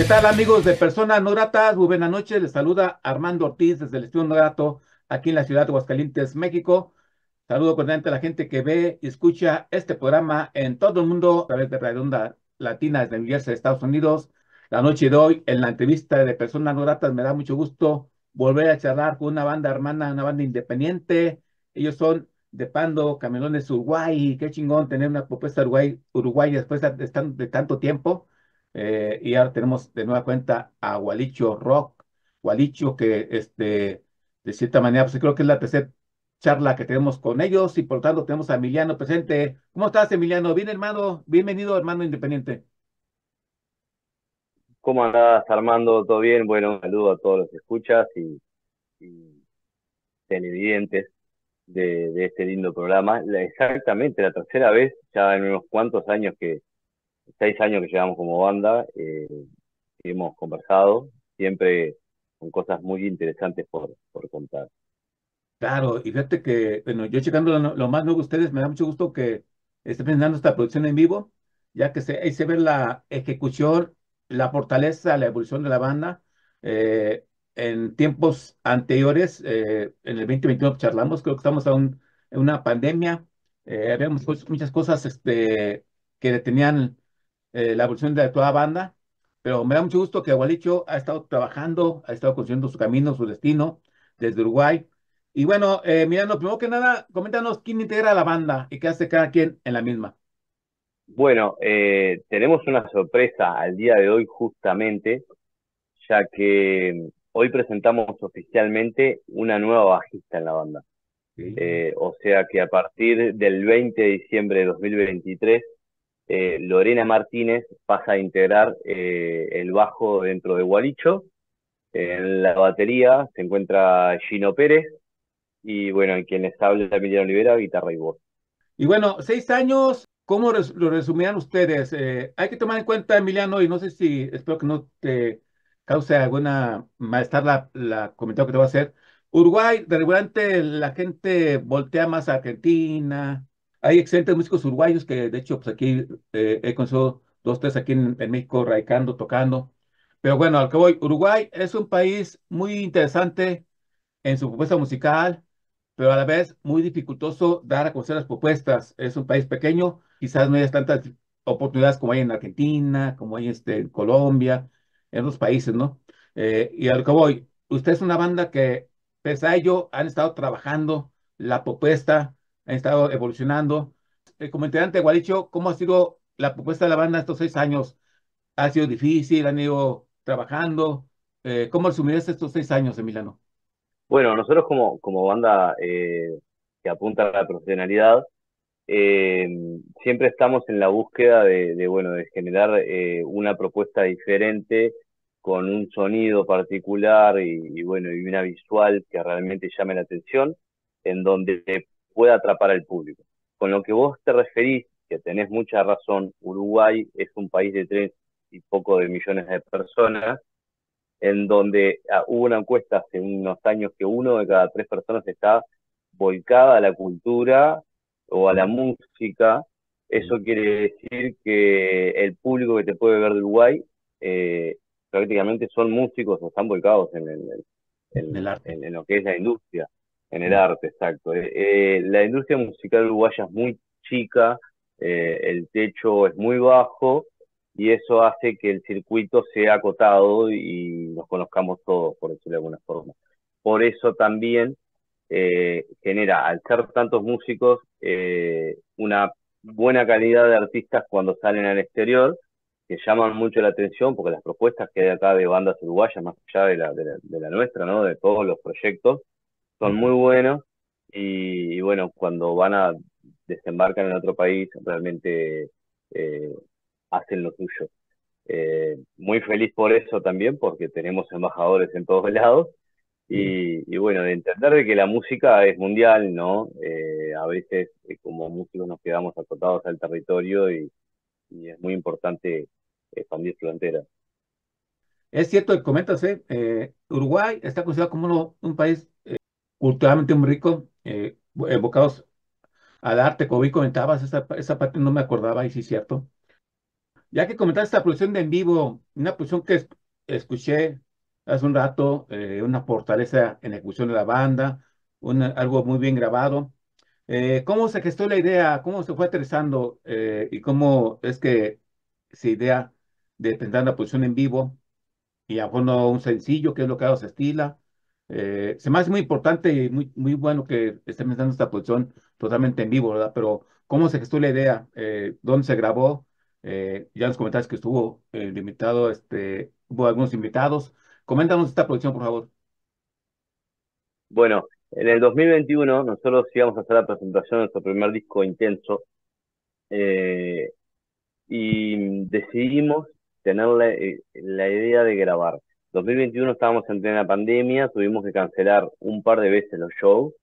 ¿Qué tal amigos de Personas No Gratas? Muy buenas noches, les saluda Armando Ortiz desde el Estudio No Grato aquí en la ciudad de Aguascalientes, México. Saludo cordialmente a la gente que ve y escucha este programa en todo el mundo a través de Radio Onda Latina desde New Jersey, Estados Unidos. La noche de hoy, en la entrevista de Personas No Gratas, me da mucho gusto volver a charlar con una banda hermana, una banda independiente. Ellos son de Pando, Camelones, Uruguay. Qué chingón tener una propuesta Uruguay, Uruguay después de, de, de tanto tiempo. Eh, y ahora tenemos de nueva cuenta a Gualicho Rock, Gualicho que este, de cierta manera, pues creo que es la tercera charla que tenemos con ellos y por tanto tenemos a Emiliano presente. ¿Cómo estás, Emiliano? Bien, hermano. Bienvenido, hermano independiente. ¿Cómo andás, Armando? ¿Todo bien? Bueno, un saludo a todos los que escuchas y, y televidentes de, de, este lindo programa. Exactamente, la tercera vez, ya en unos cuantos años que, seis años que llevamos como banda, eh, hemos conversado, siempre con cosas muy interesantes por, por contar. Claro, y fíjate que, bueno, yo checando lo, lo más nuevo de ustedes, me da mucho gusto que estén presentando esta producción en vivo, ya que se, ahí se ve la ejecución, la fortaleza, la evolución de la banda. Eh, en tiempos anteriores, eh, en el 2021 charlamos, creo que estamos aún en una pandemia, eh, habíamos muchas cosas este, que detenían eh, la evolución de toda banda, pero me da mucho gusto que Gualicho ha estado trabajando, ha estado construyendo su camino, su destino desde Uruguay. Y bueno, eh, mirando, primero que nada, coméntanos quién integra la banda y qué hace cada quien en la misma. Bueno, eh, tenemos una sorpresa al día de hoy justamente, ya que hoy presentamos oficialmente una nueva bajista en la banda. Sí. Eh, o sea que a partir del 20 de diciembre de 2023 eh, Lorena Martínez pasa a integrar eh, el bajo dentro de Gualicho. En la batería se encuentra Gino Pérez y bueno, en quien les habla Emiliano Olivera, guitarra y voz. Y bueno, seis años, ¿cómo lo resumirán ustedes? Eh, hay que tomar en cuenta, Emiliano, y no sé si, espero que no te cause alguna malestar la, la comentario que te voy a hacer. Uruguay, de repente la gente voltea más a Argentina, hay excelentes músicos uruguayos que, de hecho, pues aquí eh, he conocido dos, tres aquí en, en, México, radicando, tocando. Pero bueno, al que voy, Uruguay es un país muy interesante en su propuesta musical, pero a la vez muy dificultoso dar a conocer las propuestas. Es un país pequeño, quizás no haya tantas oportunidades como hay en Argentina, como hay este, en Colombia, en otros países, ¿no? Eh, y al que voy, usted es una banda que, pese a ello, han estado trabajando la propuesta han estado evolucionando. Como Gualicho, ¿cómo ha sido la propuesta de la banda estos seis años? ¿Ha sido difícil? ¿Han ido trabajando? Eh, ¿Cómo resumirías estos seis años, Emiliano? Bueno, nosotros como, como banda eh, que apunta a la profesionalidad, eh, siempre estamos en la búsqueda de, bueno, de generar eh, una propuesta diferente con un sonido particular y, bueno, y una visual que realmente llame la atención, en donde pueda atrapar al público. Con lo que vos te referís, que tenés mucha razón, Uruguay es un país de tres y poco de millones de personas, en donde ah, hubo una encuesta hace unos años que uno de cada tres personas está volcada a la cultura o a la música. Eso quiere decir que el público que te puede ver de Uruguay eh, prácticamente son músicos o están volcados en, el, en, el en, en lo que es la industria. En el arte, exacto. Eh, eh, la industria musical uruguaya es muy chica, eh, el techo es muy bajo y eso hace que el circuito sea acotado y nos conozcamos todos, por decirlo de alguna forma. Por eso también genera, al ser tantos músicos, una buena calidad de artistas cuando salen al exterior, que llaman mucho la atención, porque las propuestas que hay acá de bandas uruguayas, más allá de la, de la, de la nuestra, ¿no? de todos los proyectos, son muy buenos y, y, bueno, cuando van a desembarcan en otro país realmente eh, hacen lo suyo. Eh, muy feliz por eso también, porque tenemos embajadores en todos lados. Y, bueno, de entender de que la música es mundial, ¿no? Eh, a veces como músicos nos quedamos acotados al territorio y, es muy importante expandir fronteras. Es cierto que comentas, eh, Uruguay está considerado como un país culturalmente muy rico, evocados al arte, como bien comentabas, esa, esa parte no me acordaba y sí es cierto. Ya que comentaste esta producción de en vivo, una producción que escuché hace un rato, eh, una fortaleza en ejecución de la banda, algo muy bien grabado. Eh, ¿Cómo se gestó la idea? ¿Cómo se fue aterrizando? Eh, ¿Y cómo es que esa idea de presentar una producción en vivo y a fondo un sencillo, que es lo que se estila? Se me hace muy importante y muy, muy bueno que estén presentando esta producción totalmente en vivo, ¿verdad? Pero ¿cómo se gestó la idea? ¿Dónde se grabó? Eh, ya nos comentaste que estuvo el invitado, este, hubo algunos invitados. Coméntanos esta producción, por favor. Bueno, en el 2021 nosotros íbamos a hacer la presentación de nuestro primer disco intenso eh, y decidimos tener eh, la, idea de grabar. 2021 estábamos en plena pandemia, tuvimos que cancelar un par de veces los shows,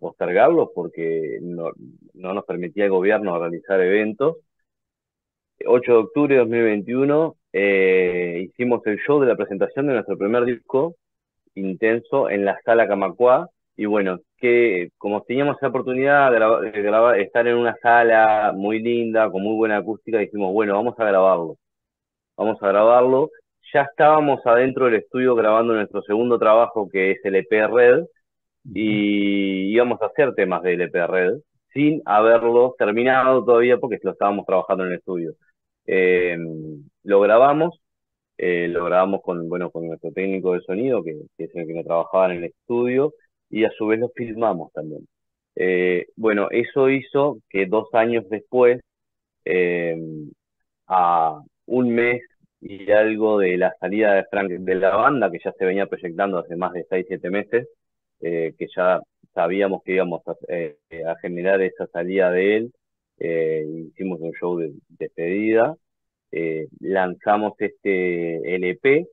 postergarlos porque no, no nos permitía el gobierno realizar eventos 8 de octubre de 2021, eh, hicimos el show de la presentación de nuestro primer disco, Intenso, en la sala Camacuá. Y bueno, que como teníamos la oportunidad de, grabar, estar en una sala muy linda, con muy buena acústica, dijimos, bueno, vamos a grabarlo. Vamos a grabarlo. Ya estábamos adentro del estudio grabando nuestro segundo trabajo, que es el EP Red, y íbamos a hacer temas del EP Red, sin haberlo terminado todavía porque lo estábamos trabajando en el estudio. Eh, lo grabamos, eh, lo grabamos con, bueno, con nuestro técnico de sonido, que, es el que nos trabajaba en el estudio, y a su vez lo filmamos también. Eh, bueno, eso hizo que dos años después, a un mes y algo de la salida de Frank de la banda, que ya se venía proyectando hace más de 6, 7 meses, que ya sabíamos que íbamos a, a, generar esa salida de él, eh, hicimos un show de despedida, eh, lanzamos este LP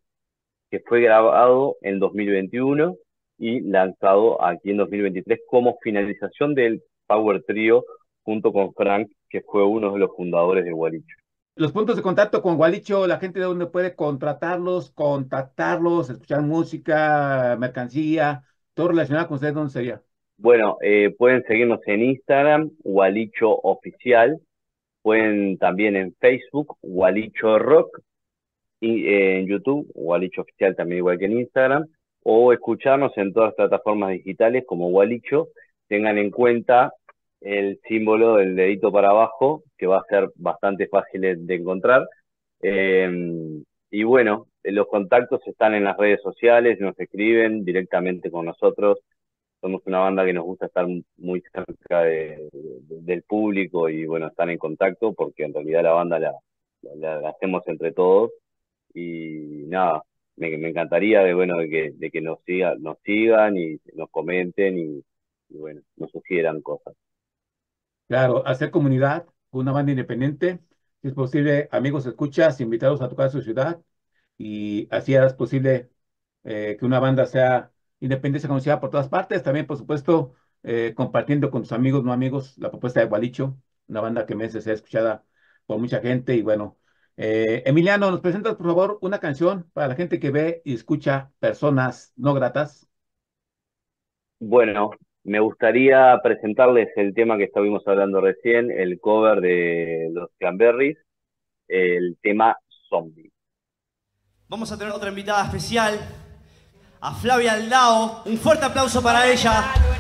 que fue grabado en 2021 y lanzado aquí en 2023 como finalización del Power Trio junto con Frank, que fue uno de los fundadores de Gualicho. Los puntos de contacto con Gualicho, la gente de donde puede contratarlos, contactarlos, escuchar música, mercancía, todo relacionado con ustedes, ¿dónde sería? Bueno, eh, pueden seguirnos en Instagram, Walicho Oficial. Pueden también en Facebook, Walicho Rock. Y eh, en YouTube, Walicho Oficial también igual que en Instagram. O escucharnos en todas las plataformas digitales como Walicho. Tengan en cuenta el símbolo del dedito para abajo, que va a ser bastante fácil de encontrar. Em, y bueno, los contactos están en las redes sociales, nos escriben directamente con nosotros somos una banda que nos gusta estar muy cerca del público y bueno, estar en contacto porque en realidad la banda la, hacemos entre todos y nada, me, encantaría de bueno que, que nos sigan, nos sigan y nos comenten y, bueno, nos sugieran cosas. Claro, hacer comunidad, una banda independiente, si es posible, amigos, escuchas, invitados a tocar su ciudad y así es posible eh, que una banda sea Independencia conocida por todas partes. También, por supuesto, eh, compartiendo con tus amigos, no amigos, la propuesta de Gualicho, una banda que merece ser escuchada por mucha gente. Y bueno, eh, Emiliano, ¿nos presentas, por favor, una canción para la gente que ve y escucha personas no gratas? Bueno, me gustaría presentarles el tema que estuvimos hablando recién, el cover de los Cranberries, el tema Zombie. Vamos a tener otra invitada especial, a Flavia Aldao. Un fuerte aplauso para ella.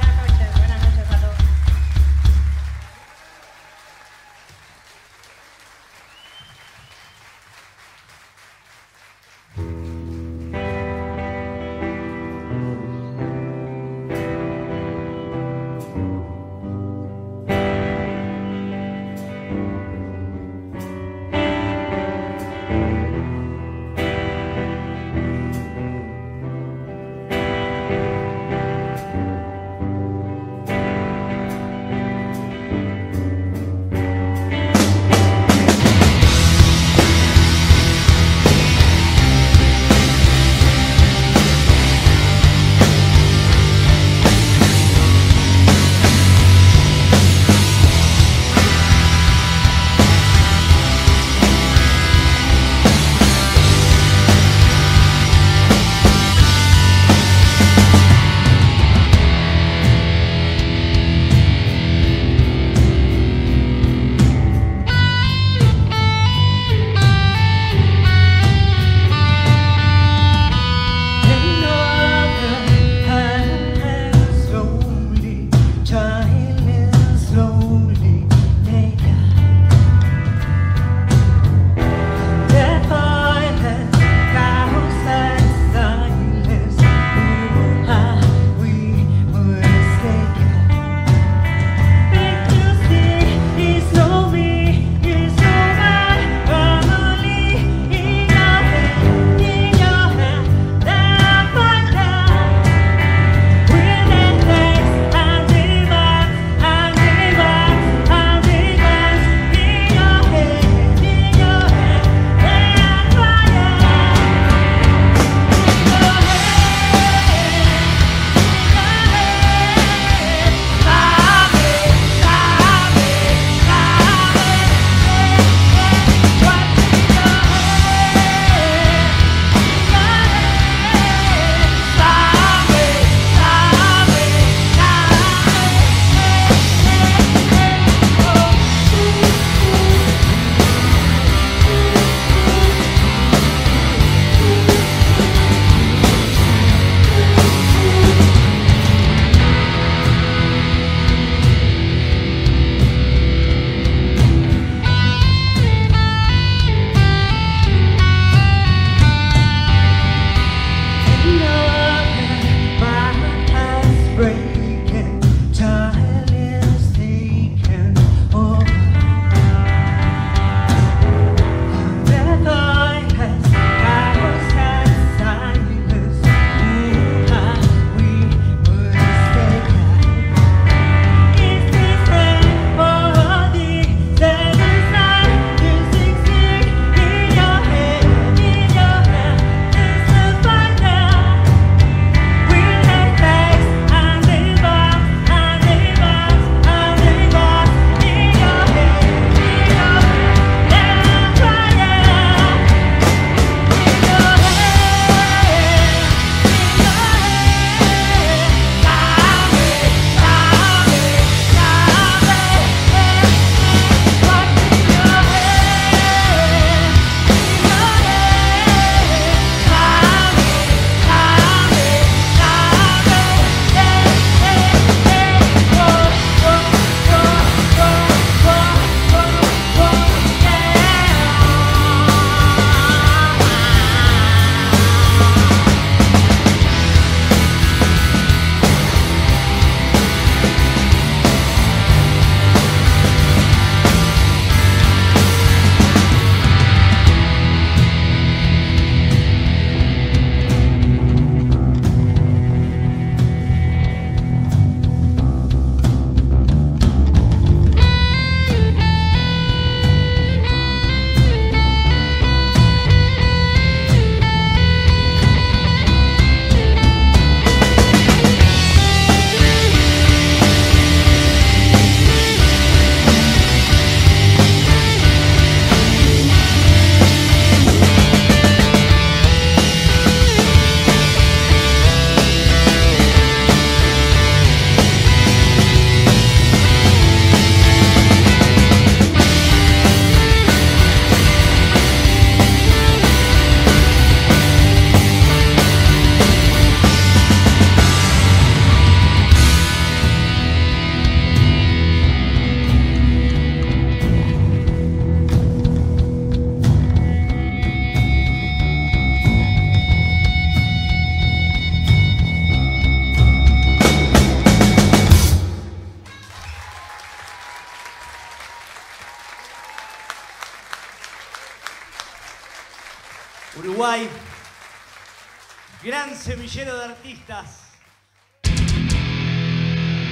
Semillero de artistas.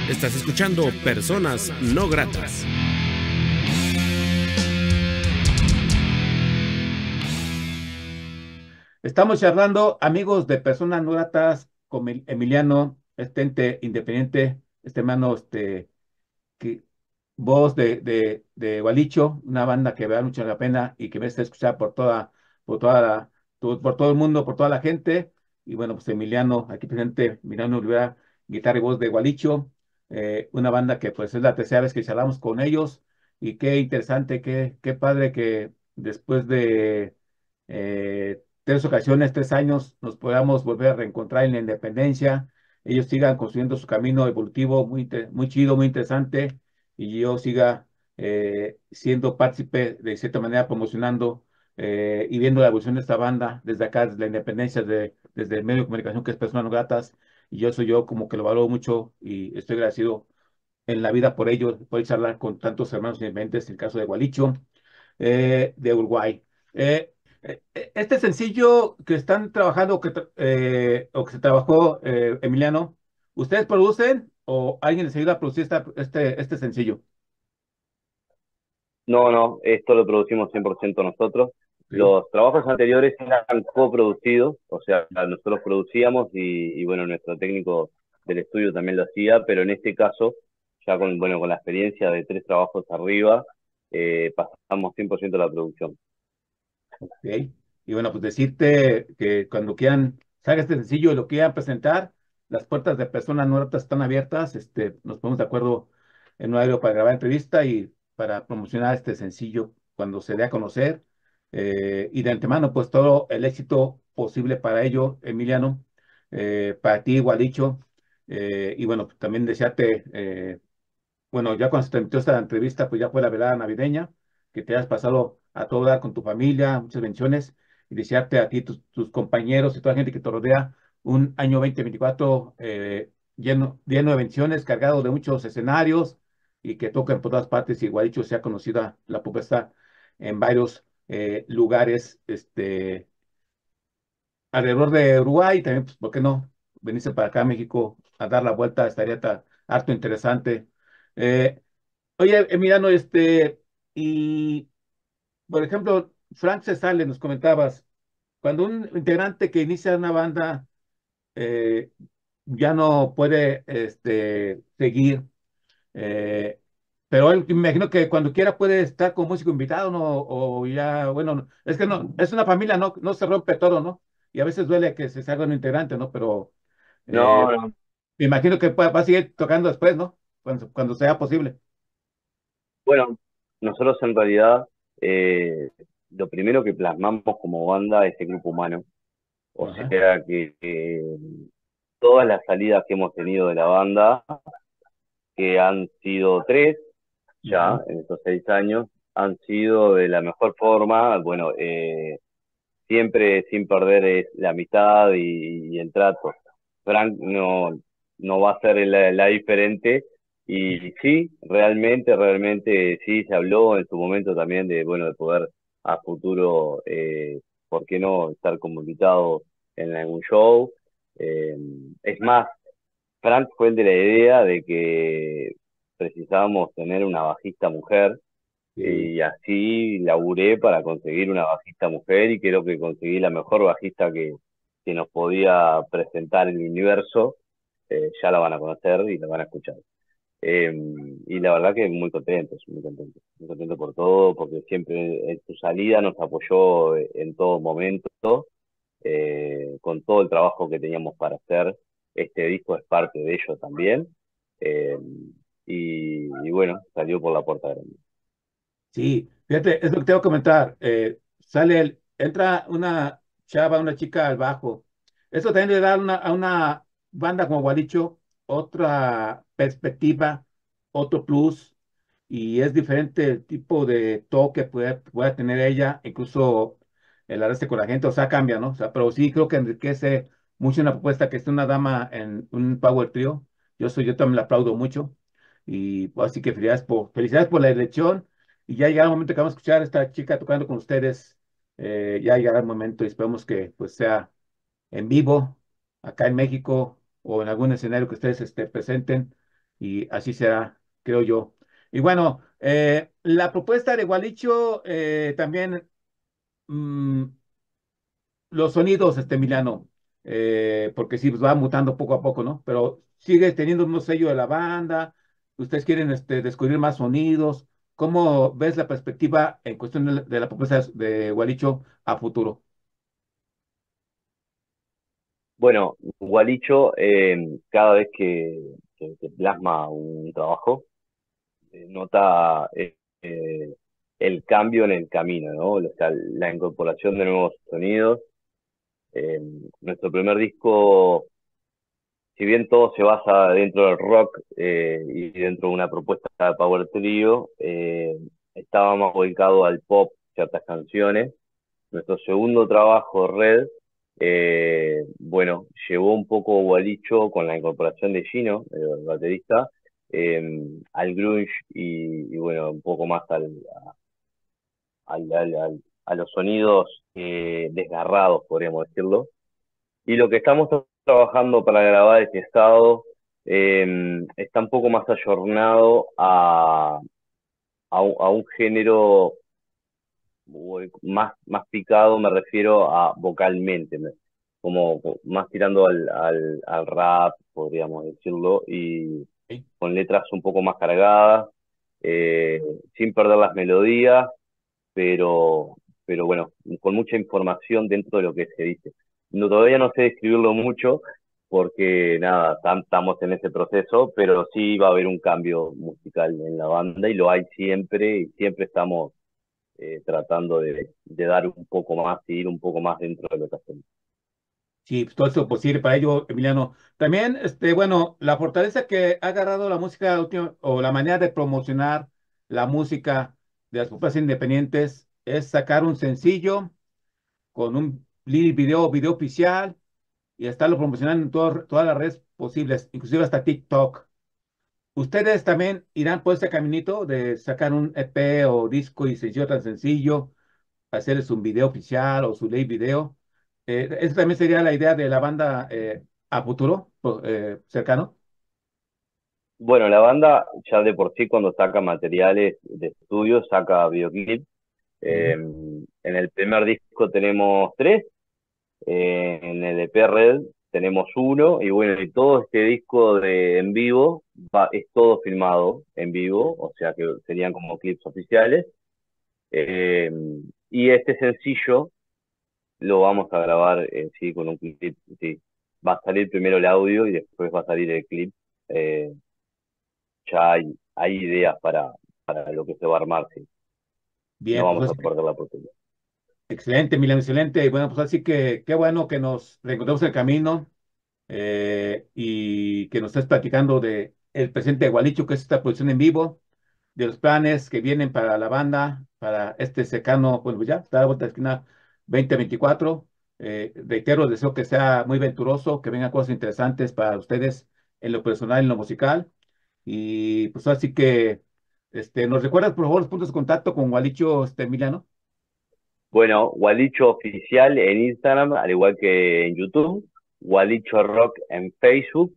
Estás escuchando Personas No Gratas. Estamos charlando, amigos de Personas No Gratas, con Emiliano, este ente independiente, este hermano, este, que, voz de, de, de Gualicho, una banda que vale mucho la pena y que merece escuchar por toda, por toda la, por todo el mundo, por toda la gente. Y bueno, pues Emiliano, aquí presente, Emiliano Olivera, guitarra y voz de Gualicho, eh, una banda que pues es la tercera vez que charlamos con ellos. Y qué interesante, qué, qué padre que después de eh, tres ocasiones, tres años, nos podamos volver a reencontrar en la independencia, ellos sigan construyendo su camino evolutivo muy, muy chido, muy interesante. Y yo siga eh, siendo partícipe de cierta manera promocionando eh, y viendo la evolución de esta banda desde acá, desde la independencia, de, desde el medio de comunicación que es Personas Gratas, y yo soy yo como que lo valoro mucho y estoy agradecido en la vida por ello, por charlar con tantos hermanos independientes, el caso de Gualicho, eh, de Uruguay. Eh, este sencillo que están trabajando que, o que se trabajó, Emiliano, ¿ustedes producen o alguien les ayuda a producir este, este sencillo? No, no, esto lo producimos 100% nosotros. Los trabajos anteriores eran coproducidos, o sea, nosotros producíamos y, bueno, nuestro técnico del estudio también lo hacía, pero en este caso, ya con, bueno, con la experiencia de tres trabajos arriba, eh, pasamos 100% de la producción. Ok, y bueno, pues decirte que cuando quieran, salga este sencillo y lo quieran presentar, las puertas de personas nuevas están abiertas, este, nos ponemos de acuerdo en un aéreo para grabar entrevista y para promocionar este sencillo cuando se dé a conocer. Eh, y de antemano, pues todo el éxito posible para ello, Emiliano, eh, para ti, igual dicho. Eh, y bueno, también desearte, bueno, ya cuando se terminó esta entrevista, pues ya fue la velada navideña, que te hayas pasado a toda con tu familia, muchas bendiciones, y desearte a ti, tus, tus compañeros y toda la gente que te rodea un año 2024 lleno, lleno de bendiciones, cargado de muchos escenarios, y que toca en todas partes. Igual dicho, sea conocida la propuesta en varios eh, lugares este, alrededor de Uruguay. También, pues, ¿por qué no? Venirse para acá a México a dar la vuelta, estaría harto interesante. Eh, oye, Emiliano, este, y por ejemplo, Frank Cesale, nos comentabas, cuando un integrante que inicia una banda eh, ya no puede este, seguir eh, pero él, me imagino que cuando quiera puede estar como músico invitado, ¿no? O ya, bueno, es que no, es una familia, ¿no? No se rompe todo, ¿no? Y a veces duele que se salga un integrante, ¿no? Pero no, eh, me imagino que va a seguir tocando después, ¿no? Cuando, cuando sea posible. Bueno, nosotros en realidad eh, lo primero que plasmamos como banda es el grupo humano. O sea que todas las salidas que hemos tenido de la banda que han sido tres ya en estos seis años, han sido de la mejor forma, bueno, eh, siempre sin perder la amistad y, el trato. Frank no, no va a ser la, diferente y sí, realmente, realmente sí se habló en su momento también de, bueno, de poder a futuro, eh, ¿por qué no estar como invitado en algún show? Eh, es más, Frank fue el de la idea de que precisábamos tener una bajista mujer y así laburé para conseguir una bajista mujer y creo que conseguí la mejor bajista que, que nos podía presentar el universo. Eh, ya la van a conocer y la van a escuchar. Em, y la verdad que muy contento, muy contento, muy contento por todo, porque siempre en su salida nos apoyó en todo momento, eh, con todo el trabajo que teníamos para hacer este disco es parte de ello también. Eh, y, bueno, salió por la puerta grande. Sí, fíjate, es lo que tengo que comentar. Eh, sale, el, entra una chava, una chica al bajo. Eso también le da una, a una banda como Guadicho otra perspectiva, otro plus, y es diferente el tipo de toque que pueda tener ella, incluso el arrastre con la gente, o sea, cambia, ¿no? O sea, pero sí creo que enriquece mucho una propuesta que esté una dama en un Power Trio. Yo soy, yo también la aplaudo mucho. Y pues, así que felicidades por, felicidades por la elección. Y ya llega el momento que vamos a escuchar a esta chica tocando con ustedes eh, ya llegará el momento y esperemos que pues sea en vivo acá en México o en algún escenario que ustedes este, presenten y así será, creo yo. Y bueno, eh, la propuesta de Gualicho eh, también mm, los sonidos, este Emiliano, eh, porque sí, pues va mutando poco a poco, ¿no? Pero sigue teniendo un sello de la banda, ustedes quieren este, descubrir más sonidos. ¿Cómo ves la perspectiva en cuestión de la, propuesta de Gualicho a futuro? Bueno, Gualicho, eh, cada vez que, que- plasma un trabajo, eh, nota eh, el cambio en el camino, ¿no? O sea, la incorporación de nuevos sonidos. Nuestro primer disco, si bien todo se basa dentro del rock eh, y dentro de una propuesta de Power Trio, eh, estaba más al pop, ciertas canciones. Nuestro segundo trabajo, Red, eh, bueno, llevó un poco Gualicho con la incorporación de Gino, el baterista, eh, al grunge y, bueno, un poco más al, al, al, a los sonidos desgarrados, podríamos decirlo. Y lo que estamos trabajando para grabar este estado eh, está un poco más ayornado a, a, un, a un género más, más picado, me refiero a vocalmente, como más tirando al, al, al rap, podríamos decirlo, y con letras un poco más cargadas, eh, sin perder las melodías, pero, pero bueno, con mucha información dentro de lo que se dice. No, todavía no sé describirlo mucho, porque nada, tam- estamos en ese proceso, pero sí va a haber un cambio musical en la banda y lo hay siempre, y siempre estamos eh, tratando de, de dar un poco más y ir un poco más dentro de lo que hacemos. Sí, pues todo eso posible para ello, Emiliano. También, este, bueno, la fortaleza que ha agarrado la música o la manera de promocionar la música de las propuestas independientes es sacar un sencillo con un video, video oficial y estarlo promocionando en todo- todas las redes posibles, inclusive hasta TikTok. ¿Ustedes también irán por este caminito de sacar un EP o disco y sencillo tan sencillo? hacerles un video oficial o su ley video. Eh, esa también sería la idea de la banda eh, a futuro, po- eh, cercano. Bueno, la banda ya de por sí cuando saca materiales de estudio, saca videoclips. Eh, en el primer disco tenemos tres, eh, en el EP Red tenemos uno, y bueno, y todo este disco de en vivo va, es todo filmado en vivo, o sea que serían como clips oficiales. Eh, y este sencillo lo vamos a grabar en sí con un clip, sí. Va a salir primero el audio y después va a salir el clip. Eh, ya hay, hay ideas para, para lo que se va a armar, sí. Bien, No vamos a perder la oportunidad. Excelente, Milan, excelente. Bueno, pues así que qué bueno que nos reencontremos en el camino eh, y que nos estés platicando de el presente de Gualicho, que es esta producción en vivo, de los planes que vienen para la banda, para este secano, bueno, pues ya, está la vuelta de esquina 2024. Eh, reitero, deseo que sea muy venturoso, que vengan cosas interesantes para ustedes en lo personal, en lo musical. Y pues así que, este, ¿nos recuerdas por favor los puntos de contacto con Gualicho este, Emiliano? Bueno, Gualicho Oficial en Instagram, al igual que en YouTube. Gualicho Rock en Facebook.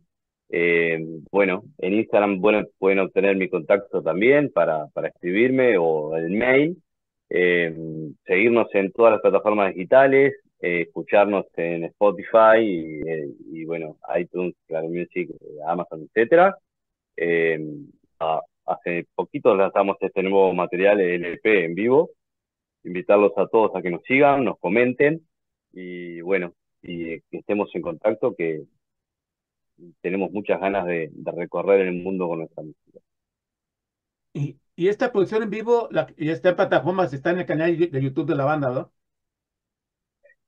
Eh, bueno, en Instagram pueden obtener mi contacto también para, escribirme o el mail. Eh, seguirnos en todas las plataformas digitales, eh, escucharnos en Spotify y, bueno, iTunes, Claro Music, Amazon, etcétera. Eh, a- hace poquito lanzamos este nuevo material, LP en vivo. Invitarlos a todos a que nos sigan, nos comenten y bueno, y que estemos en contacto, que tenemos muchas ganas de, de recorrer el mundo con nuestra música. Y, y esta producción en vivo, la, y está en plataformas, está en el canal de YouTube de la banda, ¿verdad?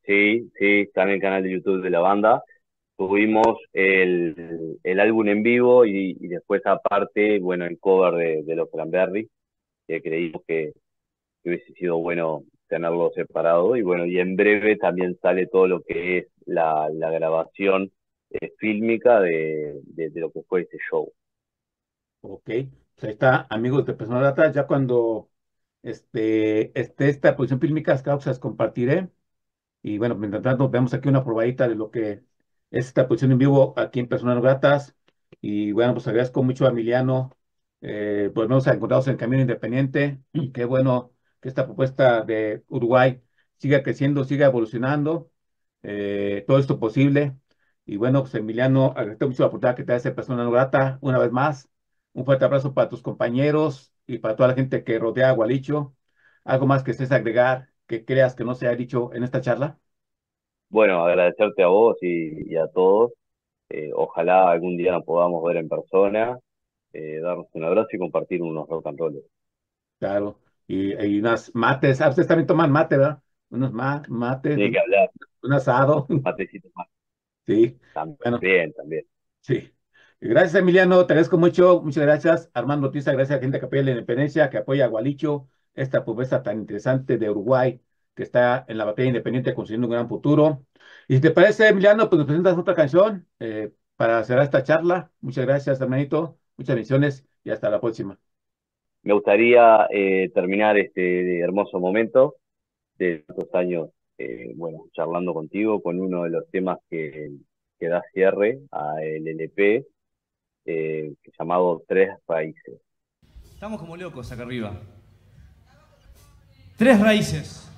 Sí, sí, está en el canal de YouTube de la banda. Tuvimos el, el álbum en vivo y, y después aparte, bueno, el cover de, de los Cranberries, que creímos que, que hubiese sido bueno tenerlo separado. Y bueno, y en breve también sale todo lo que es la, la grabación eh, fílmica de, de, de lo que fue ese show. Ok, pues ahí está, amigos de Personal Data, ya cuando este, este, esta posición fílmica que las compartiré. Y bueno, mientras tanto, vemos aquí una probadita de lo que es esta posición en vivo aquí en Personas Gratas. Y bueno, pues agradezco mucho a Emiliano eh, pues nos encontramos en Camino Independiente. Qué bueno que esta propuesta de Uruguay siga creciendo, siga evolucionando. Eh, todo esto posible. Y bueno, pues Emiliano, agradezco mucho la oportunidad que te da esa persona no grata una vez más. Un fuerte abrazo para tus compañeros y para toda la gente que rodea a Gualicho. ¿Algo más que estés agregar que creas que no se ha dicho en esta charla? Bueno, agradecerte a vos y, a todos. Eh, ojalá algún día nos podamos ver en persona, eh, darnos un abrazo y compartir unos rock and roll. Claro, y, y unas mates. Ah, ustedes también toman mate, ¿verdad? Unos ma mates. Tiene que hablar. Un asado. Matecitos más. Sí. También, bueno, también. Sí. Gracias, Emiliano. Te agradezco mucho. Muchas gracias. Armando Tiza, gracias a la gente que apoya la independencia, que apoya a Gualicho, esta propuesta tan interesante de Uruguay, que está en la batalla independiente consiguiendo un gran futuro. Y si te parece, Emiliano, pues nos presentas otra canción eh, para cerrar esta charla. Muchas gracias, hermanito. Muchas bendiciones y hasta la próxima. Me gustaría eh, terminar este hermoso momento de estos años, eh, bueno, charlando contigo con uno de los temas que, que da cierre a el LP, eh, llamado Tres Raíces. Estamos como locos acá arriba. Tres raíces.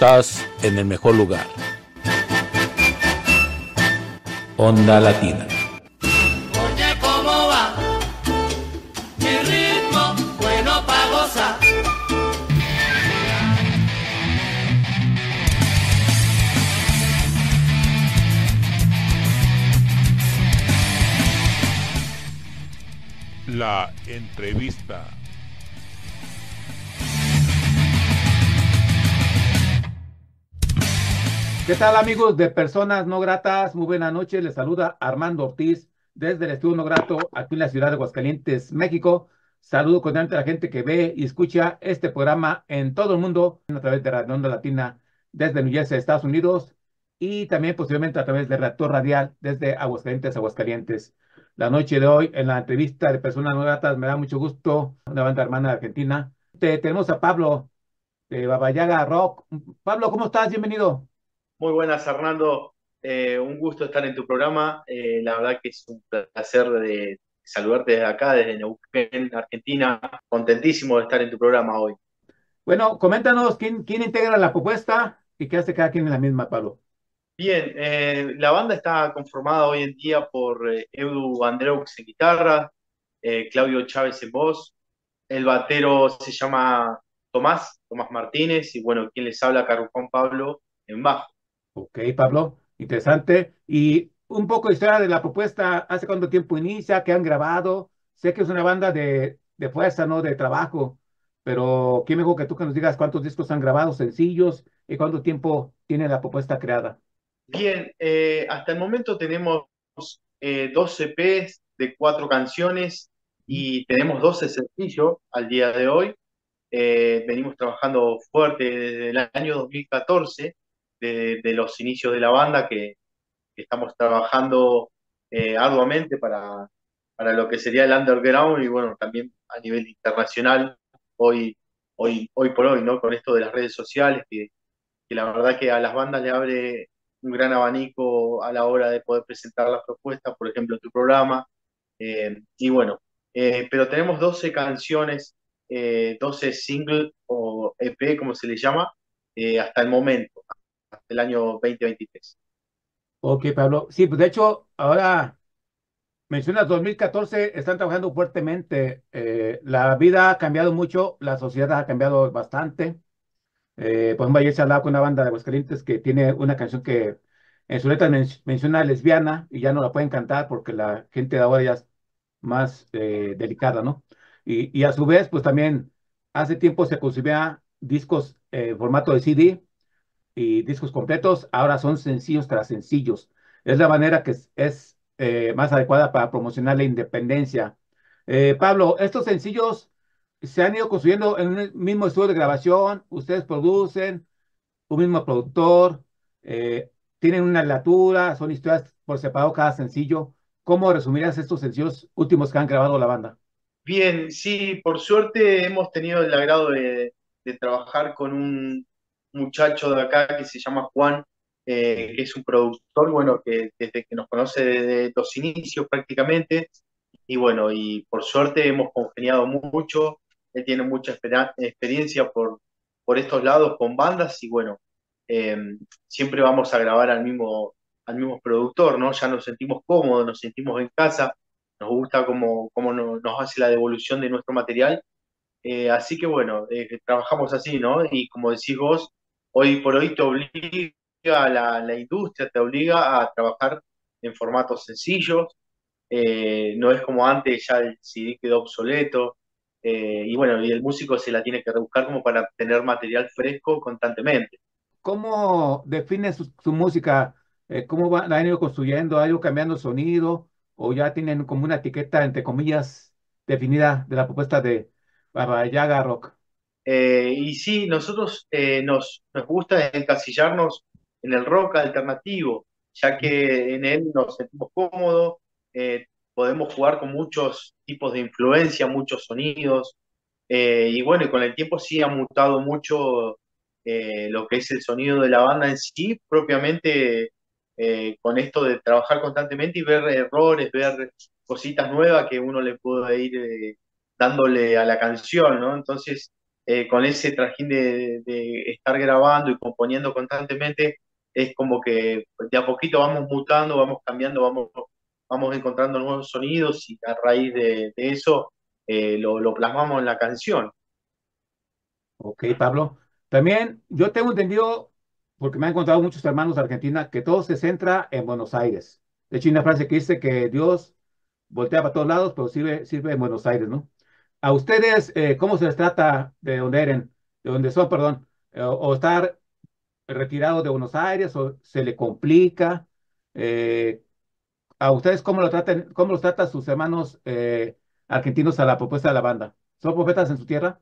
Estás en el mejor lugar. Onda Latina. La entrevista. ¿Qué tal amigos de Personas No Gratas? Muy buenas noches, les saluda Armando Ortiz desde el Estudio No Grato aquí en la ciudad de Aguascalientes, México. Saludo cordialmente a la gente que ve y escucha este programa en todo el mundo a través de Radio Onda Latina desde New Jersey, Estados Unidos y también posiblemente a través de Reactor Radial desde Aguascalientes, Aguascalientes. La noche de hoy en la entrevista de Personas No Gratas me da mucho gusto, una banda hermana de Argentina. Te, tenemos a Pablo de Babayaga Rock. Pablo, ¿cómo estás? Bienvenido. Muy buenas, Hernando. Eh, un gusto estar en tu programa. Eh, la verdad que es un placer de saludarte desde acá, desde Neuquén, Argentina. Contentísimo de estar en tu programa hoy. Bueno, coméntanos quién, quién integra la propuesta y qué hace cada quien en la misma, Pablo. Bien, eh, la banda está conformada hoy en día por Edu Andreux en guitarra, Claudio Chávez en voz, el batero se llama Tomás, Tomás Martínez, y bueno, quien les habla, Carlos Juan Pablo, en bajo. Ok, Pablo, interesante. Y un poco de historia de la propuesta, ¿hace cuánto tiempo inicia? ¿Qué han grabado? Sé que es una banda de, de fuerza, ¿no? De trabajo, pero qué mejor que tú que nos digas cuántos discos han grabado, sencillos, y cuánto tiempo tiene la propuesta creada. Bien, eh, hasta el momento tenemos eh, dos EPs de cuatro canciones y tenemos 12 sencillos al día de hoy. Eh, venimos trabajando fuerte desde el año 2014 de, los inicios de la banda que, estamos trabajando eh, arduamente para, para lo que sería el underground y bueno, también a nivel internacional hoy, hoy, hoy por hoy, ¿no? Con esto de las redes sociales, que, que la verdad que a las bandas le abre un gran abanico a la hora de poder presentar las propuestas, por ejemplo, tu programa. Eh, y bueno, eh, pero tenemos 12 canciones, 12 singles o EP, como se le llama, hasta el momento del año 2023. Ok, Pablo. Sí, pues de hecho, ahora mencionas 2014, están trabajando fuertemente. Eh, la vida ha cambiado mucho, la sociedad ha cambiado bastante. Eh, por ejemplo, ayer se hablaba con una banda de Aguascalientes que tiene una canción que en su letra menciona lesbiana y ya no la pueden cantar porque la gente de ahora ya es más eh, delicada, ¿no? Y, y, a su vez, pues también hace tiempo se consumía discos en formato de CD y discos completos, ahora son sencillos tras sencillos. Es la manera que es, eh, más adecuada para promocionar la independencia. Eh, Pablo, estos sencillos se han ido construyendo en un mismo estudio de grabación, ustedes producen, un mismo productor, eh, tienen una latura, son historias por separado cada sencillo. ¿Cómo resumirías estos sencillos últimos que han grabado la banda? Bien, sí, por suerte hemos tenido el agrado de trabajar con un, muchacho de acá que se llama Juan, eh, que es un productor, bueno, que desde que nos conoce desde los inicios prácticamente, y bueno, y por suerte hemos congeniado mucho, él tiene mucha experiencia por, por estos lados con bandas, y bueno, em, siempre vamos a grabar al mismo, al mismo productor, ¿no? Ya nos sentimos cómodos, nos sentimos en casa, nos gusta cómo, cómo nos hace la devolución de nuestro material, eh, así que bueno, eh, trabajamos así, ¿no? Y como decís vos, hoy por hoy te obliga la, la industria, te obliga a trabajar en formatos sencillos, eh, no es como antes, ya el CD quedó obsoleto, eh, y bueno, y el músico se la tiene que rebuscar como para tener material fresco constantemente. ¿Cómo define su, música? Eh, ¿Cómo la han ido construyendo? ¿Ha ido cambiando sonido? ¿O ya tienen como una etiqueta, entre comillas, definida de la propuesta de Baba Yaga Rock? Eh, y sí, nosotros eh, nos, nos gusta encasillarnos en el rock alternativo, ya que en él nos sentimos cómodos, eh, podemos jugar con muchos tipos de influencia, muchos sonidos, y bueno, y con el tiempo sí ha mutado mucho lo que es el sonido de la banda en sí, propiamente con esto de trabajar constantemente y ver errores, ver cositas nuevas que uno le puede ir dándole a la canción, ¿no? Entonces, eh, con ese trajín de, estar grabando y componiendo constantemente, es como que de a poquito vamos mutando, vamos cambiando, vamos, vamos encontrando nuevos sonidos y a raíz de, eso eh, lo, plasmamos en la canción. Ok, Pablo. También yo tengo entendido, porque me han contado muchos hermanos de Argentina, que todo se centra en Buenos Aires. De hecho, hay una frase que dice que Dios voltea para todos lados, pero sirve, sirve en Buenos Aires, ¿no? A ustedes, eh, ¿cómo se les trata de donde eran, de donde son, perdón, eh, o estar retirado de Buenos Aires, o se le complica? Eh, ¿a ustedes cómo lo tratan, cómo los tratan sus hermanos argentinos a la propuesta de la banda? ¿Son profetas en su tierra?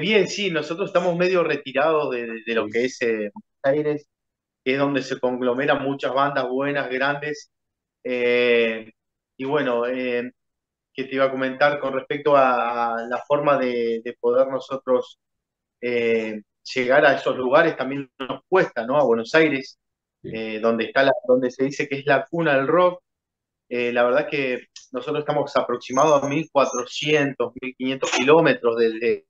Bien, sí, nosotros estamos medio retirados de, de- de lo que es Buenos Aires, que es donde se conglomeran muchas bandas buenas, grandes. Y bueno, eh, que te iba a comentar con respecto a, la forma de, de poder nosotros eh, llegar a esos lugares, también nos cuesta, ¿no? A Buenos Aires, Sí. eh, donde está la, donde se dice que es la cuna del rock. Eh, la verdad que nosotros estamos aproximados a 1400, 1500 kilómetros desde,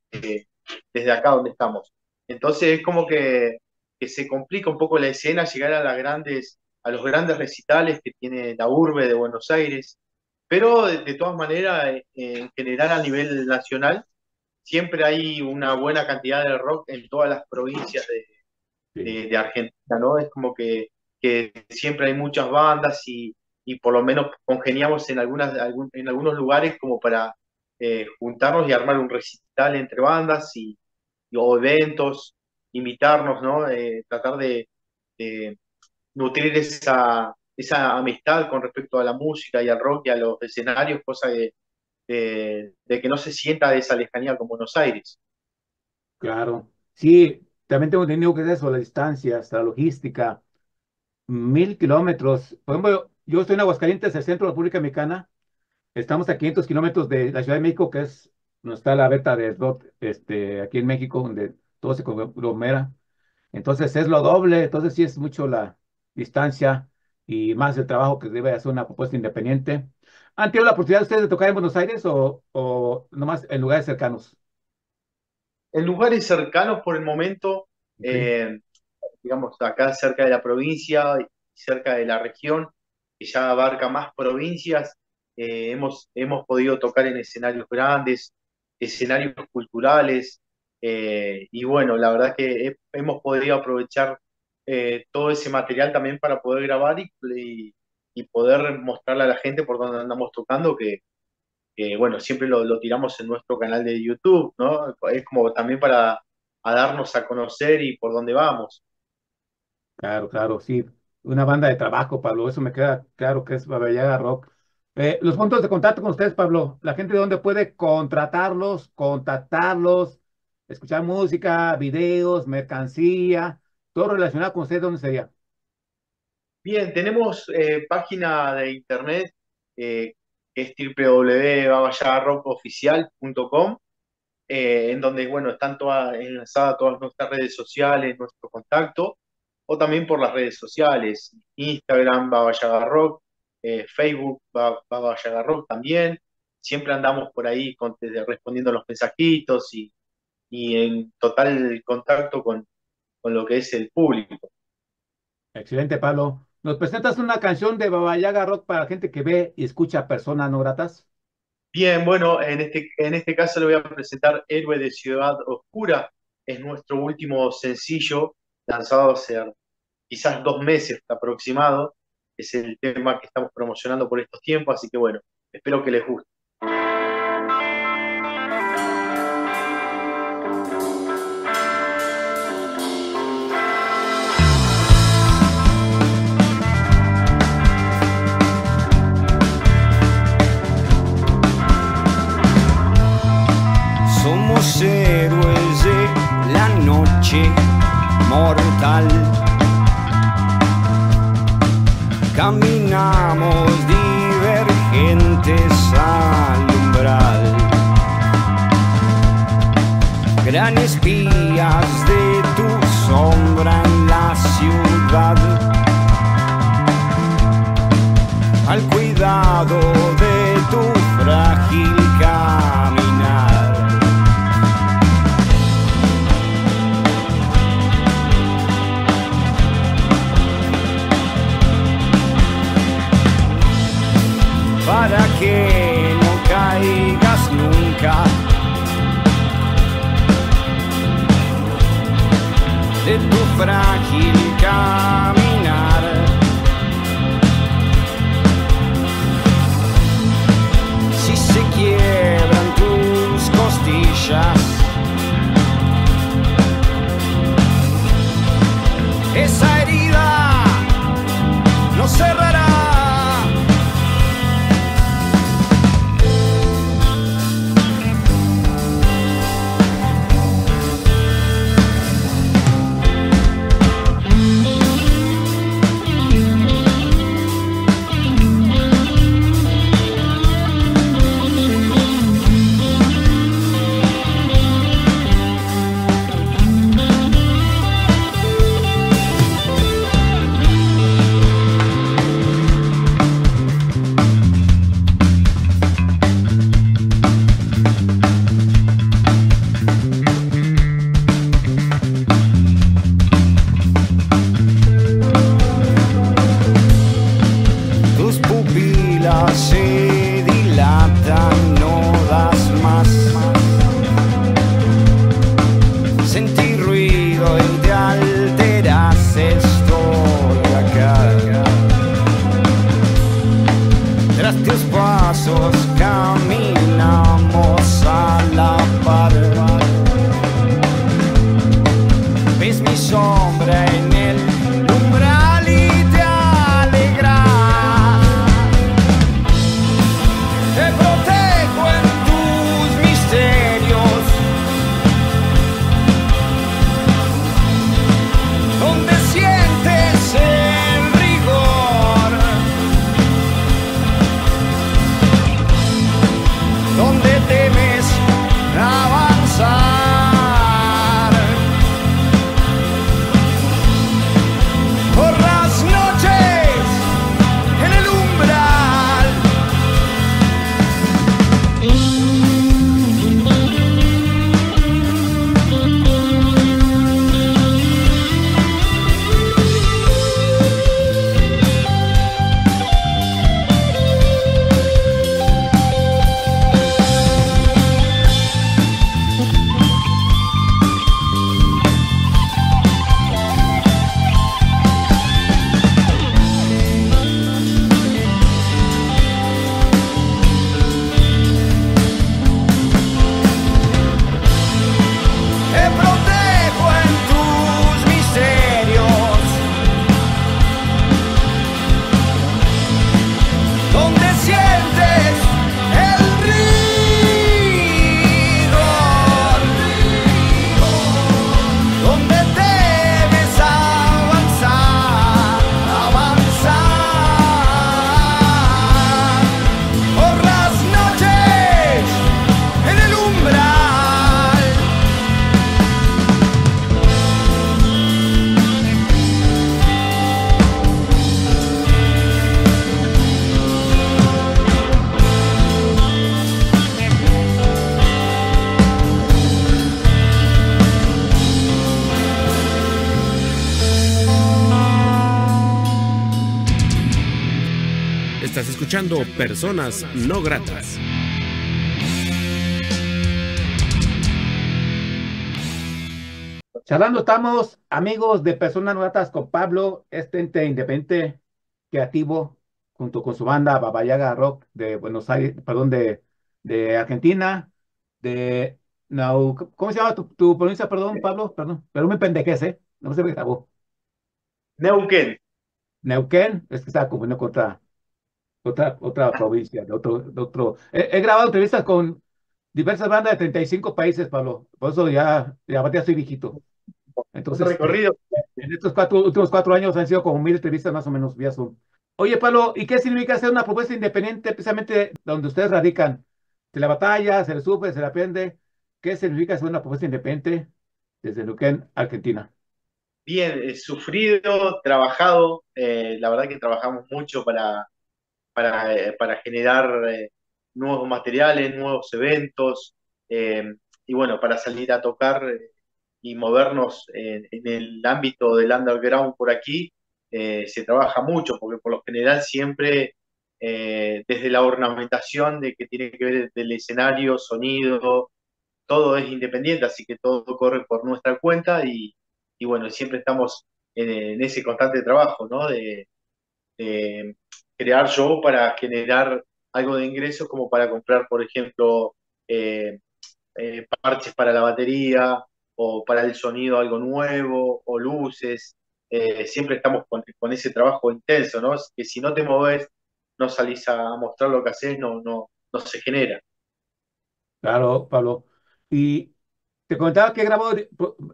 desde acá donde estamos. Entonces es como que, que se complica un poco la escena llegar a las grandes, a los grandes recitales que tiene la urbe de Buenos Aires. Pero de, de todas maneras, eh, en general a nivel nacional, siempre hay una buena cantidad de rock en todas las provincias de, Sí. de, de Argentina, ¿no? Es como que, que siempre hay muchas bandas y, y por lo menos congeniamos en, algunas, en algunos lugares como para eh, juntarnos y armar un recital entre bandas y, y- o eventos, invitarnos, ¿no? Eh, tratar de, de nutrir esa, esa amistad con respecto a la música y al rock y a los escenarios, cosa de, de- de que no se sienta de esa lejanía con Buenos Aires. Claro. Sí, también tengo entendido que es eso, las distancias, la logística, mil kilómetros. Por ejemplo, yo estoy en Aguascalientes, el centro de la República Mexicana. Estamos a 500 kilómetros de la Ciudad de México, que es donde está la beta de rock, este, aquí en México, donde todo se conglomera. Entonces es lo doble, entonces sí es mucho la distancia y más el trabajo que debe hacer una propuesta independiente. ¿Han tenido la oportunidad ustedes de tocar en Buenos Aires o, o nomás en lugares cercanos? En lugares cercanos por el momento, Ok. eh, digamos, acá cerca de la provincia cerca de la región, que ya abarca más provincias, eh, hemos, hemos podido tocar en escenarios grandes, escenarios culturales, eh, y bueno, la verdad que he- hemos podido aprovechar eh, todo ese material también para poder grabar y, y- y poder mostrarle a la gente por dónde andamos tocando, que, que, bueno, siempre lo, lo tiramos en nuestro canal de YouTube, ¿no? Es como también para a darnos a conocer y por dónde vamos. Claro, claro, sí. Una banda de trabajo, Pablo, eso me queda claro que es Baba Yaga Rock. Eh, los puntos de contacto con ustedes, Pablo, la gente de dónde puede contratarlos, contactarlos, escuchar música, videos, mercancía, todo relacionado con ustedes, ¿dónde sería? Bien, tenemos eh, página de internet eh, que es www.babayagarocoficial.com, eh, en donde, bueno, están todas enlazadas todas nuestras redes sociales, nuestro contacto, o también por las redes sociales, Instagram, Baba Yaga Rock, eh, Facebook, Ba- Baba Yaga Rock también. Siempre andamos por ahí con- respondiendo los mensajitos y, y en total contacto con, con lo que es el público. Excelente, Pablo. ¿Nos presentas una canción de Baba Yaga Rock para la gente que ve y escucha personas no gratas? Bien, bueno, en este, en este caso le voy a presentar Héroe de Ciudad Oscura. Es nuestro último sencillo lanzado hace quizás dos meses aproximado. Es el tema que estamos promocionando por estos tiempos, así que bueno, espero que les guste. Mortal. Caminamos divergentes al umbral. Gran espías de tu sombra en la ciudad. Al cuidado de de tu escuchando Personas No Gratas. Charlando estamos, amigos de Personas No Gratas, con Pablo, este ente independiente creativo, junto con su banda Babayaga Rock de Buenos Aires, perdón, de, de Argentina, de ¿cómo se llama tu, tu provincia? Perdón, Pablo, perdón, pero me pendejez, ¿eh? No sé qué grabó. Neuquén. Neuquén, es que estaba confundiendo con otra, otra, otra provincia, de otro, de otro. He, he grabado entrevistas con diversas bandas de 35 países, Pablo, por eso ya, ya, ya soy viejito. Entonces, recorrido. en estos cuatro, últimos cuatro años han sido como mil entrevistas más o menos vía Zoom. Oye, Pablo, ¿y qué significa hacer una propuesta independiente precisamente donde ustedes radican? Se la batalla, se le sufre, se le aprende. ¿Qué significa hacer una propuesta independiente desde Neuquén, Argentina? Bien, eh, sufrido, trabajado. eh, la verdad que trabajamos mucho para, para, eh, para generar eh, nuevos materiales, nuevos eventos. eh, y bueno, para salir a tocar y movernos en, el ámbito del underground por aquí, eh, se trabaja mucho, porque por lo general siempre desde la ornamentación de que tiene que ver del escenario, sonido, todo es independiente, así que todo corre por nuestra cuenta y, bueno, siempre estamos en, ese constante trabajo, ¿no? De crear show para generar algo de ingresos como para comprar, por ejemplo, eh, eh, parches para la batería o para el sonido algo nuevo o luces. Eh, siempre estamos con, ese trabajo intenso, ¿no? Que si no te moves, no salís a mostrar lo que haces, no, no, no se genera. Claro, Pablo. Y te comentaba que he grabado eh,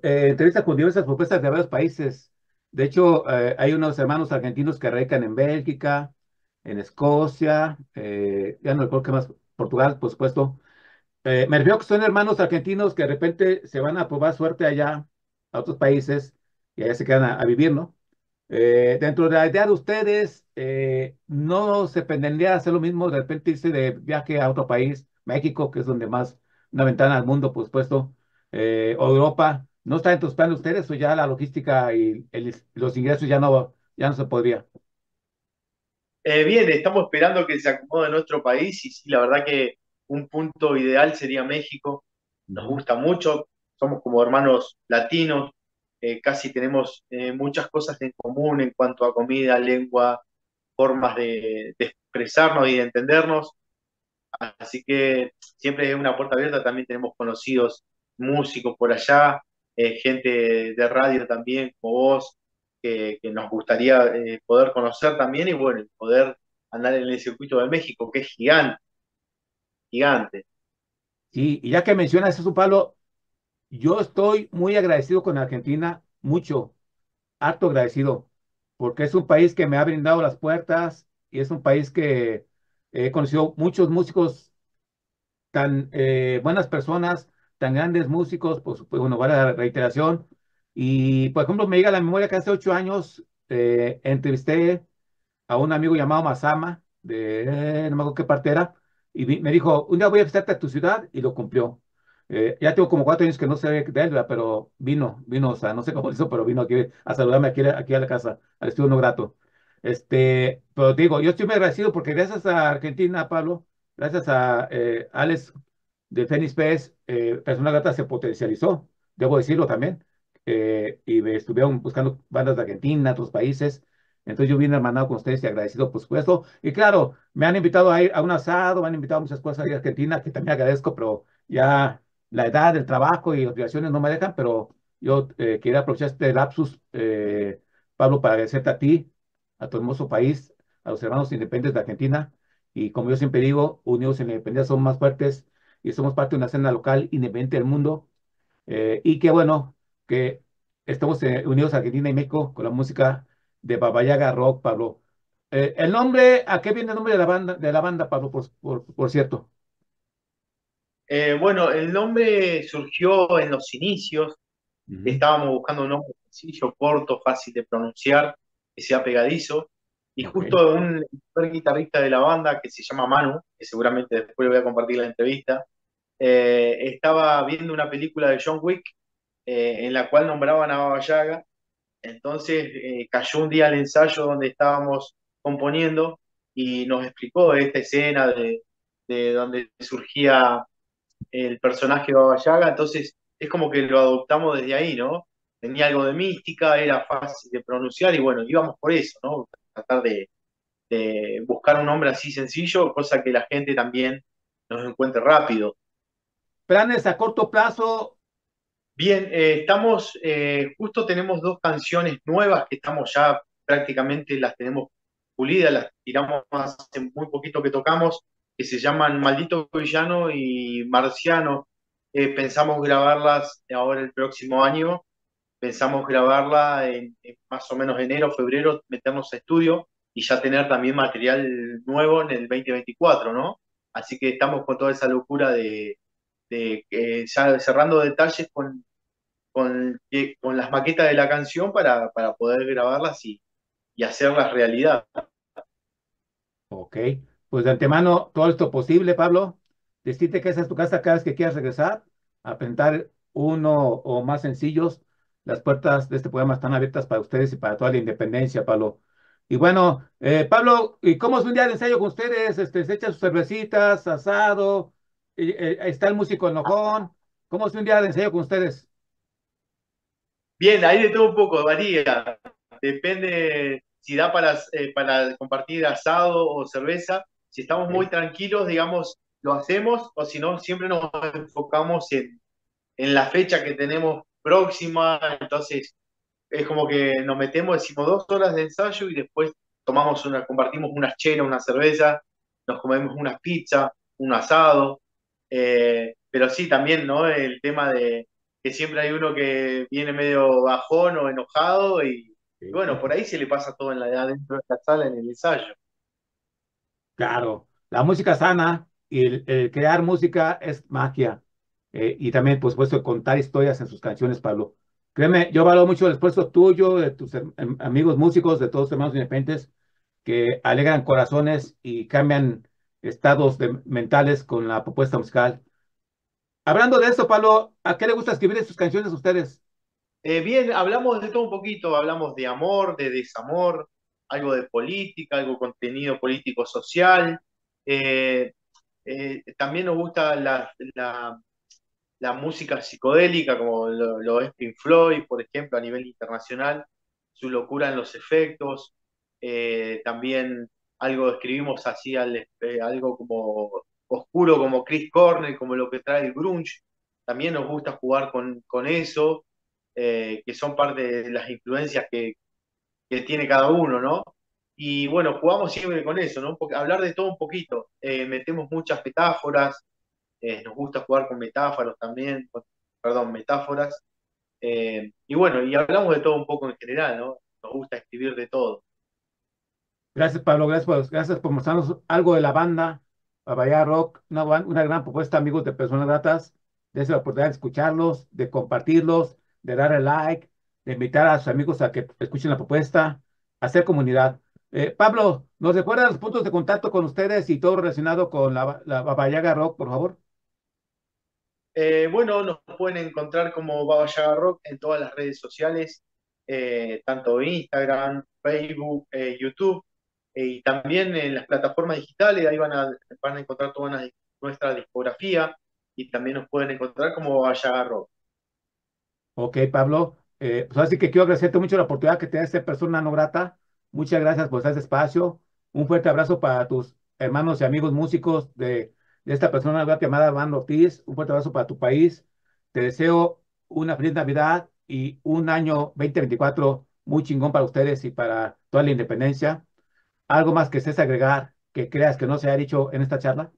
entrevistas con diversas propuestas de varios países. De hecho, hay unos hermanos argentinos que radican en Bélgica, en Escocia, eh, ya no recuerdo qué más, Portugal, por supuesto. Eh, me refiero que son hermanos argentinos que de repente se van a probar suerte allá, a otros países, y allá se quedan a, vivir, ¿no? Eh, dentro de la idea de ustedes, eh, ¿no se pensaría hacer lo mismo, de repente irse de viaje a otro país, México, que es donde más, una ventana al mundo, por supuesto, o Europa? ¿No está en tus planes ustedes o ya la logística y los ingresos ya no, ya no se podría? Eh, bien, estamos esperando que se acomode nuestro país y sí, la verdad que un punto ideal sería México. Nos gusta mucho, somos como hermanos latinos, eh, casi tenemos eh, muchas cosas en común en cuanto a comida, lengua, formas de, de expresarnos y de entendernos. Así que siempre es una puerta abierta, también tenemos conocidos músicos por allá, eh, gente de radio también, como vos, que, nos gustaría eh, poder conocer también y bueno, poder andar en el circuito de México, que es gigante, gigante. Sí, y ya que mencionas eso, Pablo, yo estoy muy agradecido con Argentina, mucho, harto agradecido, porque es un país que me ha brindado las puertas y es un país que he conocido muchos músicos tan eh, buenas personas, tan grandes músicos, pues, bueno, vale la reiteración. Y, por ejemplo, me llega a la memoria que hace ocho años eh, entrevisté a un amigo llamado Masama, de no me acuerdo qué parte era, y me dijo, un día voy a visitarte a tu ciudad, y lo cumplió. Eh, ya tengo como cuatro años que no sé de él, ¿verdad? pero vino, vino, o sea, no sé cómo lo hizo, pero vino aquí a saludarme aquí, aquí a la casa, al estudio no grato. Este, pero digo, yo estoy muy agradecido porque gracias a Argentina, Pablo, gracias a eh, Alex de Phoenix Fest, eh, Persona Grata se potencializó, debo decirlo también, eh, y estuvieron buscando bandas de Argentina, otros países, entonces yo vine hermanado con ustedes y agradecido por supuesto, y claro, me han invitado a ir a un asado, me han invitado a muchas cosas a Argentina, que también agradezco, pero ya la edad, el trabajo y obligaciones no me dejan, pero yo eh, quería aprovechar este lapsus, eh, Pablo, para agradecerte a ti, a tu hermoso país, a los hermanos independientes de Argentina, y como yo siempre digo, unidos en la independencia somos más fuertes y somos parte de una escena local independiente del mundo. eh, y qué bueno que estamos eh, unidos Argentina y México con la música de Babayaga Rock, Pablo. Eh, el nombre, ¿a qué viene el nombre de la banda, de la banda Pablo, por, por, por cierto? Eh, bueno, el nombre surgió en los inicios, Ujú. estábamos buscando un nombre sencillo, corto, fácil de pronunciar, que sea pegadizo, y Ok. justo un primer guitarrista de la banda que se llama Manu, que seguramente después le voy a compartir la entrevista, eh, estaba viendo una película de John Wick eh, en la cual nombraban a Baba Yaga, entonces eh, cayó un día al ensayo donde estábamos componiendo y nos explicó esta escena de, de donde surgía el personaje de Baba Yaga, entonces es como que lo adoptamos desde ahí, ¿no? Tenía algo de mística, era fácil de pronunciar y bueno, íbamos por eso, ¿no? Tratar de, de buscar un nombre así sencillo, cosa que la gente también nos encuentre rápido. ¿Planes a corto plazo? Bien, eh, estamos, eh, justo tenemos dos canciones nuevas que estamos ya prácticamente las tenemos pulidas, las tiramos hace muy poquito que tocamos, que se llaman Maldito Villano y Marciano. Eh, pensamos grabarlas ahora el próximo año, pensamos grabarla en, en más o menos enero, febrero, meternos a estudio y ya tener también material nuevo en el 2024, ¿no? Así que estamos con toda esa locura de, de eh, ya cerrando detalles con, con, que- con las maquetas de la canción para, para poder grabarlas y, y hacerlas realidad. Ok, pues de antemano todo esto posible, Pablo. Decirte que esa es tu casa cada vez que quieras regresar a presentar uno o más sencillos. Las puertas de este programa están abiertas para ustedes y para toda la independencia, Pablo. Y bueno, eh, Pablo, ¿y cómo es un día de ensayo con ustedes? Este, ¿se echan sus cervecitas, asado? Eh, está el músico enojón. ¿Cómo es un día de ensayo con ustedes? Bien, ahí de todo un poco, varía. Depende si da para, eh, para compartir asado o cerveza. Si estamos muy tranquilos, digamos, lo hacemos, o si no, siempre nos enfocamos en, en la fecha que tenemos próxima. Entonces, es como que nos metemos, decimos dos horas de ensayo y después tomamos una, compartimos unas chelas, una cerveza, nos comemos unas pizzas, un asado. Eh, pero sí, también, ¿no? El tema de que siempre hay uno que viene medio bajón o enojado y, y bueno, por ahí se le pasa todo en la, adentro de la sala en el ensayo. Claro, la música sana y el, el crear música es magia. Eh, y también, por supuesto, contar historias en sus canciones, Pablo. Créeme, yo valoro mucho el esfuerzo tuyo, de tus her- em- amigos músicos, de todos los hermanos independientes, que alegran corazones y cambian estados de- mentales con la propuesta musical. Hablando de eso, Pablo, ¿a qué le gusta escribir sus canciones a ustedes? Eh, bien, hablamos de todo un poquito, hablamos de amor, de desamor, algo de política, algo contenido político social. Eh, eh, también nos gusta la, la- música psicodélica, como lo, es Pink Floyd, por ejemplo, a nivel internacional, su locura en los efectos. También algo escribimos así, al- algo como oscuro, como Chris Cornell, como lo que trae el grunge. También nos gusta jugar con, con eso, eh, que son parte de las influencias que, que tiene cada uno, ¿no? Y bueno, jugamos siempre con eso, ¿no? Porque hablar de todo un poquito. Eh, metemos muchas metáforas, eh, nos gusta jugar con metáforas también, perdón, metáforas. Y bueno, y hablamos de todo un poco en general, ¿no? Nos gusta escribir de todo. Gracias, Pablo. Gracias por, gracias por mostrarnos algo de la banda Babaya Rock, una, gran propuesta, amigos de Personas Gratas. Dense la oportunidad de escucharlos, de compartirlos, de darle like, de invitar a sus amigos a que escuchen la propuesta, hacer comunidad. Eh, Pablo, ¿nos recuerda los puntos de contacto con ustedes y todo relacionado con la, la Babayaga Rock, por favor? Eh, bueno, nos pueden encontrar como Baba Yaga Rock en todas las redes sociales, eh, tanto Instagram, Facebook, eh, YouTube, eh, y también en las plataformas digitales, ahí van a, van a encontrar toda nuestra discografía, y también nos pueden encontrar como Baba Yaga Rock. Ok, Pablo. Eh, pues así que quiero agradecerte mucho la oportunidad que te da ser persona no grata. Muchas gracias por este espacio. Un fuerte abrazo para tus hermanos y amigos músicos de, de esta persona grata llamada Armando Ortiz. Un fuerte abrazo para tu país. Te deseo una feliz Navidad y un año 2024 muy chingón para ustedes y para toda la independencia. ¿Algo más que estés agregar que creas que no se ha dicho en esta charla?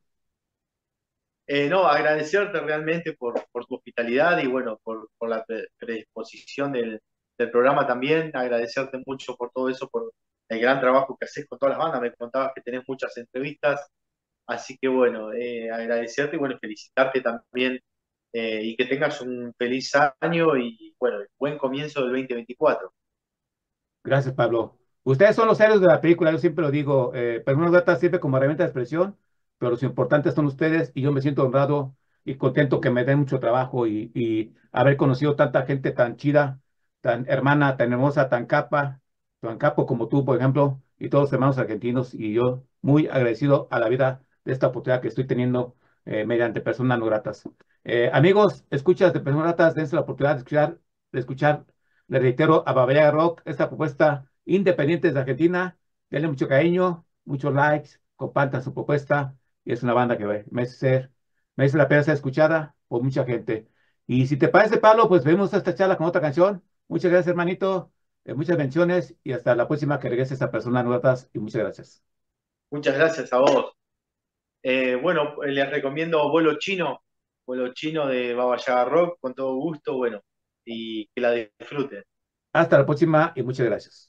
Eh, no, agradecerte realmente por, por tu hospitalidad y bueno, por, por la pre- predisposición del, del programa también. Agradecerte mucho por todo eso, por el gran trabajo que haces con todas las bandas. Me contabas que tenés muchas entrevistas, así que bueno, eh, agradecerte y bueno, felicitarte también eh, y que tengas un feliz año y bueno, buen comienzo del 2024. Gracias, Pablo. Ustedes son los héroes de la película, yo siempre lo digo. Eh, Personas Gratas sirve como herramienta de expresión, pero los importantes son ustedes y yo me siento honrado y contento que me den mucho trabajo y, haber conocido tanta gente tan chida, tan hermana, tan hermosa, tan capa, tan capo como tú, por ejemplo, y todos los hermanos argentinos y yo muy agradecido a la vida de esta oportunidad que estoy teniendo eh, mediante personas no gratas. Eh, amigos, escuchas de personas gratas, dense la oportunidad de escuchar, de escuchar, le reitero, a Babaya Rock, esta propuesta independiente de Argentina, denle mucho cariño, muchos likes, compartan su propuesta, y es una banda que merece ser, merece la pena ser escuchada por mucha gente. Y si te parece, Pablo, pues vemos esta charla con otra canción. Muchas gracias, hermanito. Eh, muchas bendiciones y hasta la próxima que regreses a Personas Nuevas y muchas gracias. Muchas gracias a vos. Eh, bueno, les recomiendo Vuelo Chino, Vuelo Chino de Baba Yaga Rock, con todo gusto, bueno, y que la disfruten. Hasta la próxima y muchas gracias.